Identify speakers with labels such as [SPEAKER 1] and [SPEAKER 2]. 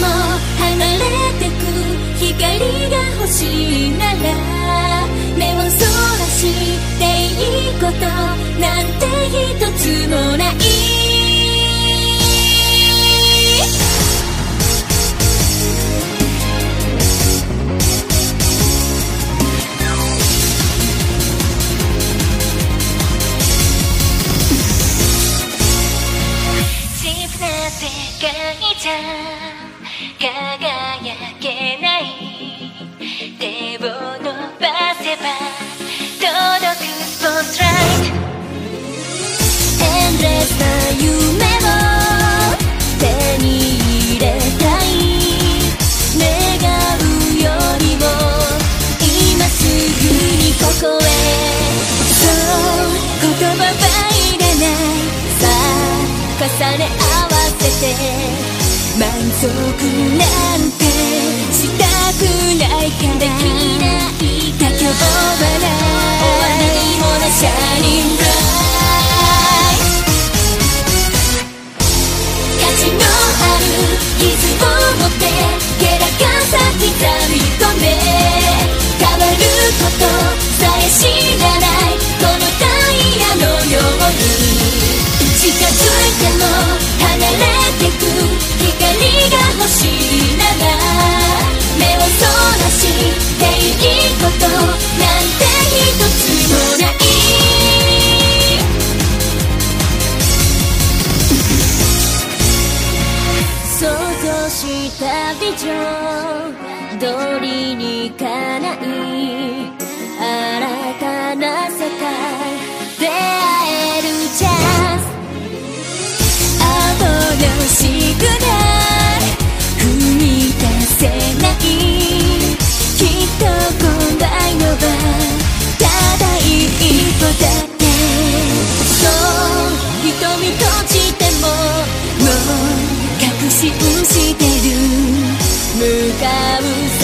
[SPEAKER 1] も離れてく光が欲しいなら目をそらしていいことなんて一つもない輝けない手を伸ばせば届くスポットライト。エンドレスな夢を手に入れたい。願うよりも今すぐにここへ。そう言葉はいらない。さあ重ね合わせて。満足なんてしたくないからできない妥協はない終わらないものシャイニングライ価値のある傷を持ってゲラがさ刻み込め変わることさえ知らないこのダイヤのように。近づいてもしたビジョン通りにかない向